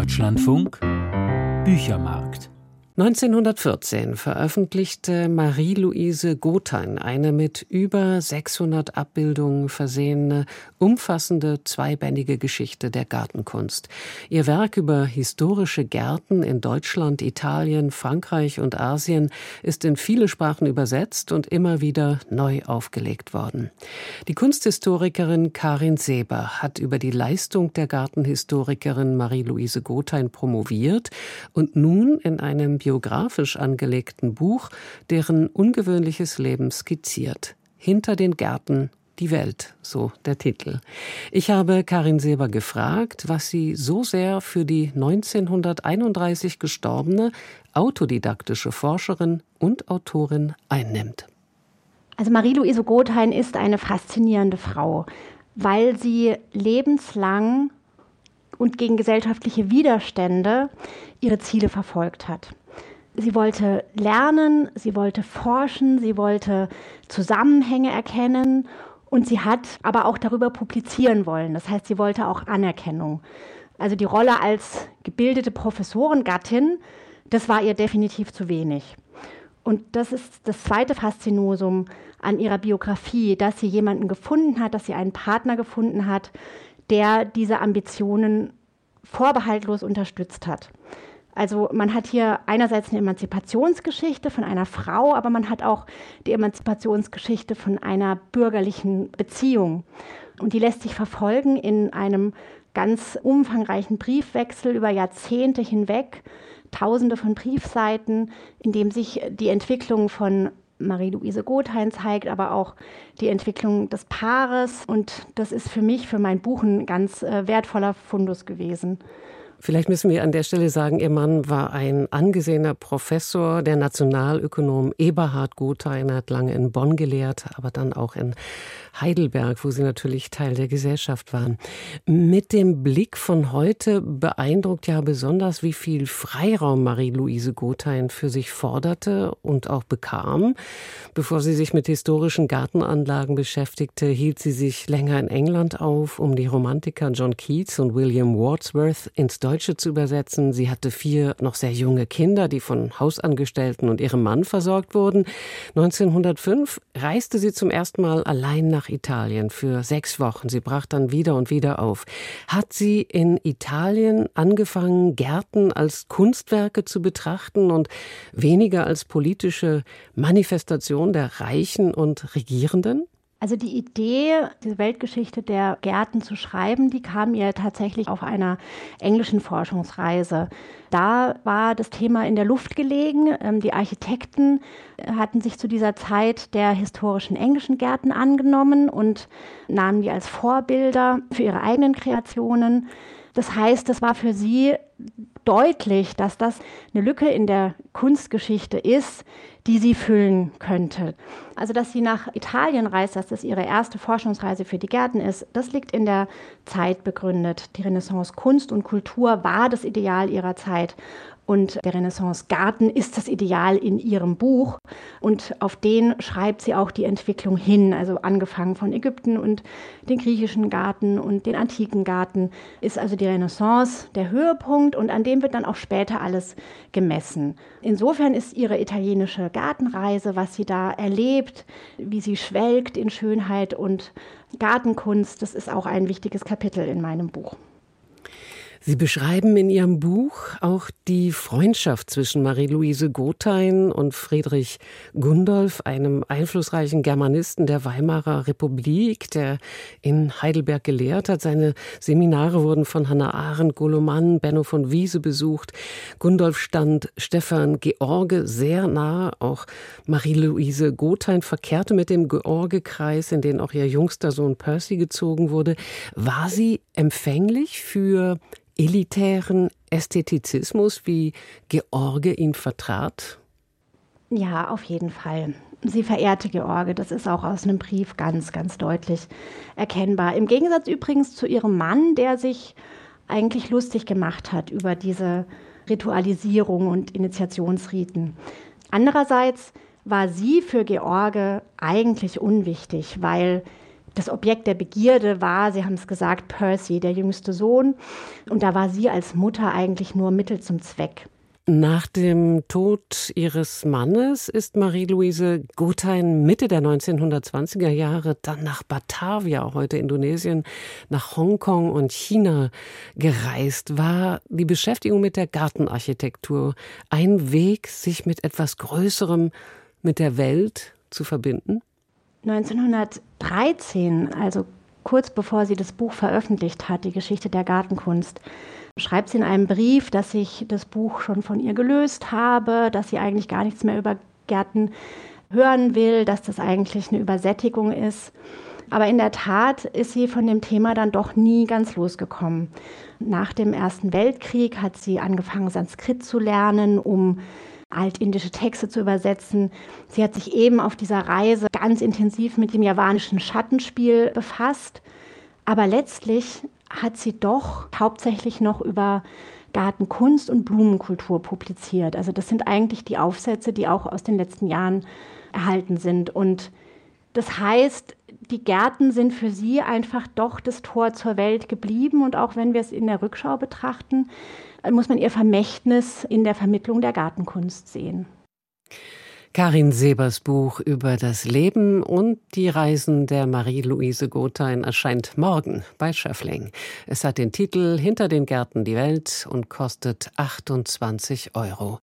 Deutschlandfunk Büchermarkt 1914 veröffentlichte Marie-Louise Gothein eine mit über 600 Abbildungen versehene, umfassende zweibändige Geschichte der Gartenkunst. Ihr Werk über historische Gärten in Deutschland, Italien, Frankreich und Asien ist in viele Sprachen übersetzt und immer wieder neu aufgelegt worden. Die Kunsthistorikerin Karin Seber hat über die Leistung der Gartenhistorikerin Marie-Louise Gothein promoviert und nun in einem biografisch angelegten Buch deren ungewöhnliches Leben skizziert. Hinter den Gärten die Welt, so der Titel. Ich habe Karin Seber gefragt, was sie so sehr für die 1931 gestorbene autodidaktische Forscherin und Autorin einnimmt. Also Marie-Louise Gothein ist eine faszinierende Frau, weil sie lebenslang und gegen gesellschaftliche Widerstände ihre Ziele verfolgt hat. Sie wollte lernen, sie wollte forschen, sie wollte Zusammenhänge erkennen und sie hat aber auch darüber publizieren wollen. Das heißt, sie wollte auch Anerkennung. Also die Rolle als gebildete Professorengattin, das war ihr definitiv zu wenig. Und das ist das zweite Faszinosum an ihrer Biografie, dass sie jemanden gefunden hat, dass sie einen Partner gefunden hat, der diese Ambitionen vorbehaltlos unterstützt hat. Also man hat hier einerseits eine Emanzipationsgeschichte von einer Frau, aber man hat auch die Emanzipationsgeschichte von einer bürgerlichen Beziehung. Und die lässt sich verfolgen in einem ganz umfangreichen Briefwechsel über Jahrzehnte hinweg, tausende von Briefseiten, in dem sich die Entwicklung von Marie-Louise Gothein zeigt, aber auch die Entwicklung des Paares. Und das ist für mich, für mein Buch, ein ganz äh, wertvoller Fundus gewesen. Vielleicht müssen wir an der Stelle sagen, Ihr Mann war ein angesehener Professor, der Nationalökonom Eberhard Gothein, hat lange in Bonn gelehrt, aber dann auch in Heidelberg, wo Sie natürlich Teil der Gesellschaft waren. Mit dem Blick von heute beeindruckt ja besonders, wie viel Freiraum Marie-Louise Gothein für sich forderte und auch bekam. Bevor sie sich mit historischen Gartenanlagen beschäftigte, hielt sie sich länger in England auf, um die Romantiker John Keats und William Wordsworth ins zu übersetzen. Sie hatte vier noch sehr junge Kinder, die von Hausangestellten und ihrem Mann versorgt wurden. 1905 reiste sie zum ersten Mal allein nach Italien für sechs Wochen. Sie brach dann wieder und wieder auf. Hat sie in Italien angefangen, Gärten als Kunstwerke zu betrachten und weniger als politische Manifestation der Reichen und Regierenden? Also die Idee, diese Weltgeschichte der Gärten zu schreiben, die kam ihr tatsächlich auf einer englischen Forschungsreise. Da war das Thema in der Luft gelegen. Ähm, die Architekten hatten sich zu dieser Zeit der historischen englischen Gärten angenommen und nahmen die als Vorbilder für ihre eigenen Kreationen. Das heißt, es war für sie deutlich, dass das eine Lücke in der Kunstgeschichte ist, die sie füllen könnte. Also, dass sie nach Italien reist, dass das ihre erste Forschungsreise für die Gärten ist, das liegt in der Zeit begründet. Die Renaissance Kunst und Kultur war das Ideal ihrer Zeit. Und der Renaissance-Garten ist das Ideal in ihrem Buch. Und auf den schreibt sie auch die Entwicklung hin. Also angefangen von Ägypten und den griechischen Garten und den antiken Garten ist also die Renaissance der Höhepunkt und an dem wird dann auch später alles gemessen. Insofern ist ihre italienische Gartenreise, was sie da erlebt, wie sie schwelgt in Schönheit und Gartenkunst, das ist auch ein wichtiges Kapitel in meinem Buch. Sie beschreiben in Ihrem Buch auch die Freundschaft zwischen Marie-Louise Gothein und Friedrich Gundolf, einem einflussreichen Germanisten der Weimarer Republik, der in Heidelberg gelehrt hat. Seine Seminare wurden von Hannah Arendt, Goloman, Benno von Wiese besucht. Gundolf stand Stefan George sehr nah. Auch Marie-Louise Gothein verkehrte mit dem George-Kreis, in den auch ihr jüngster Sohn Percy gezogen wurde. War sie empfänglich für elitären Ästhetizismus, wie George ihn vertrat? Ja, auf jeden Fall. Sie verehrte George, das ist auch aus einem Brief ganz, ganz deutlich erkennbar. Im Gegensatz übrigens zu ihrem Mann, der sich eigentlich lustig gemacht hat über diese Ritualisierung und Initiationsriten. Andererseits war sie für George eigentlich unwichtig, weil Das Objekt der Begierde war, Sie haben es gesagt, Percy, der jüngste Sohn. Und da war sie als Mutter eigentlich nur Mittel zum Zweck. Nach dem Tod ihres Mannes ist Marie-Louise Gothein Mitte der 1920er Jahre dann nach Batavia, heute Indonesien, nach Hongkong und China gereist. War die Beschäftigung mit der Gartenarchitektur ein Weg, sich mit etwas Größerem, mit der Welt zu verbinden? 1913, also kurz bevor sie das Buch veröffentlicht hat, die Geschichte der Gartenkunst, schreibt sie in einem Brief, dass ich das Buch schon von ihr gelöst habe, dass sie eigentlich gar nichts mehr über Gärten hören will, dass das eigentlich eine Übersättigung ist. Aber in der Tat ist sie von dem Thema dann doch nie ganz losgekommen. Nach dem Ersten Weltkrieg hat sie angefangen, Sanskrit zu lernen, um altindische Texte zu übersetzen. Sie hat sich eben auf dieser Reise ganz intensiv mit dem javanischen Schattenspiel befasst. Aber letztlich hat sie doch hauptsächlich noch über Gartenkunst und Blumenkultur publiziert. Also das sind eigentlich die Aufsätze, die auch aus den letzten Jahren erhalten sind. Und das heißt, die Gärten sind für sie einfach doch das Tor zur Welt geblieben. Und auch wenn wir es in der Rückschau betrachten, muss man ihr Vermächtnis in der Vermittlung der Gartenkunst sehen. Karin Sebers Buch über das Leben und die Reisen der Marie-Louise Gothein erscheint morgen bei Schöffling. Es hat den Titel Hinter den Gärten die Welt und kostet 28 Euro.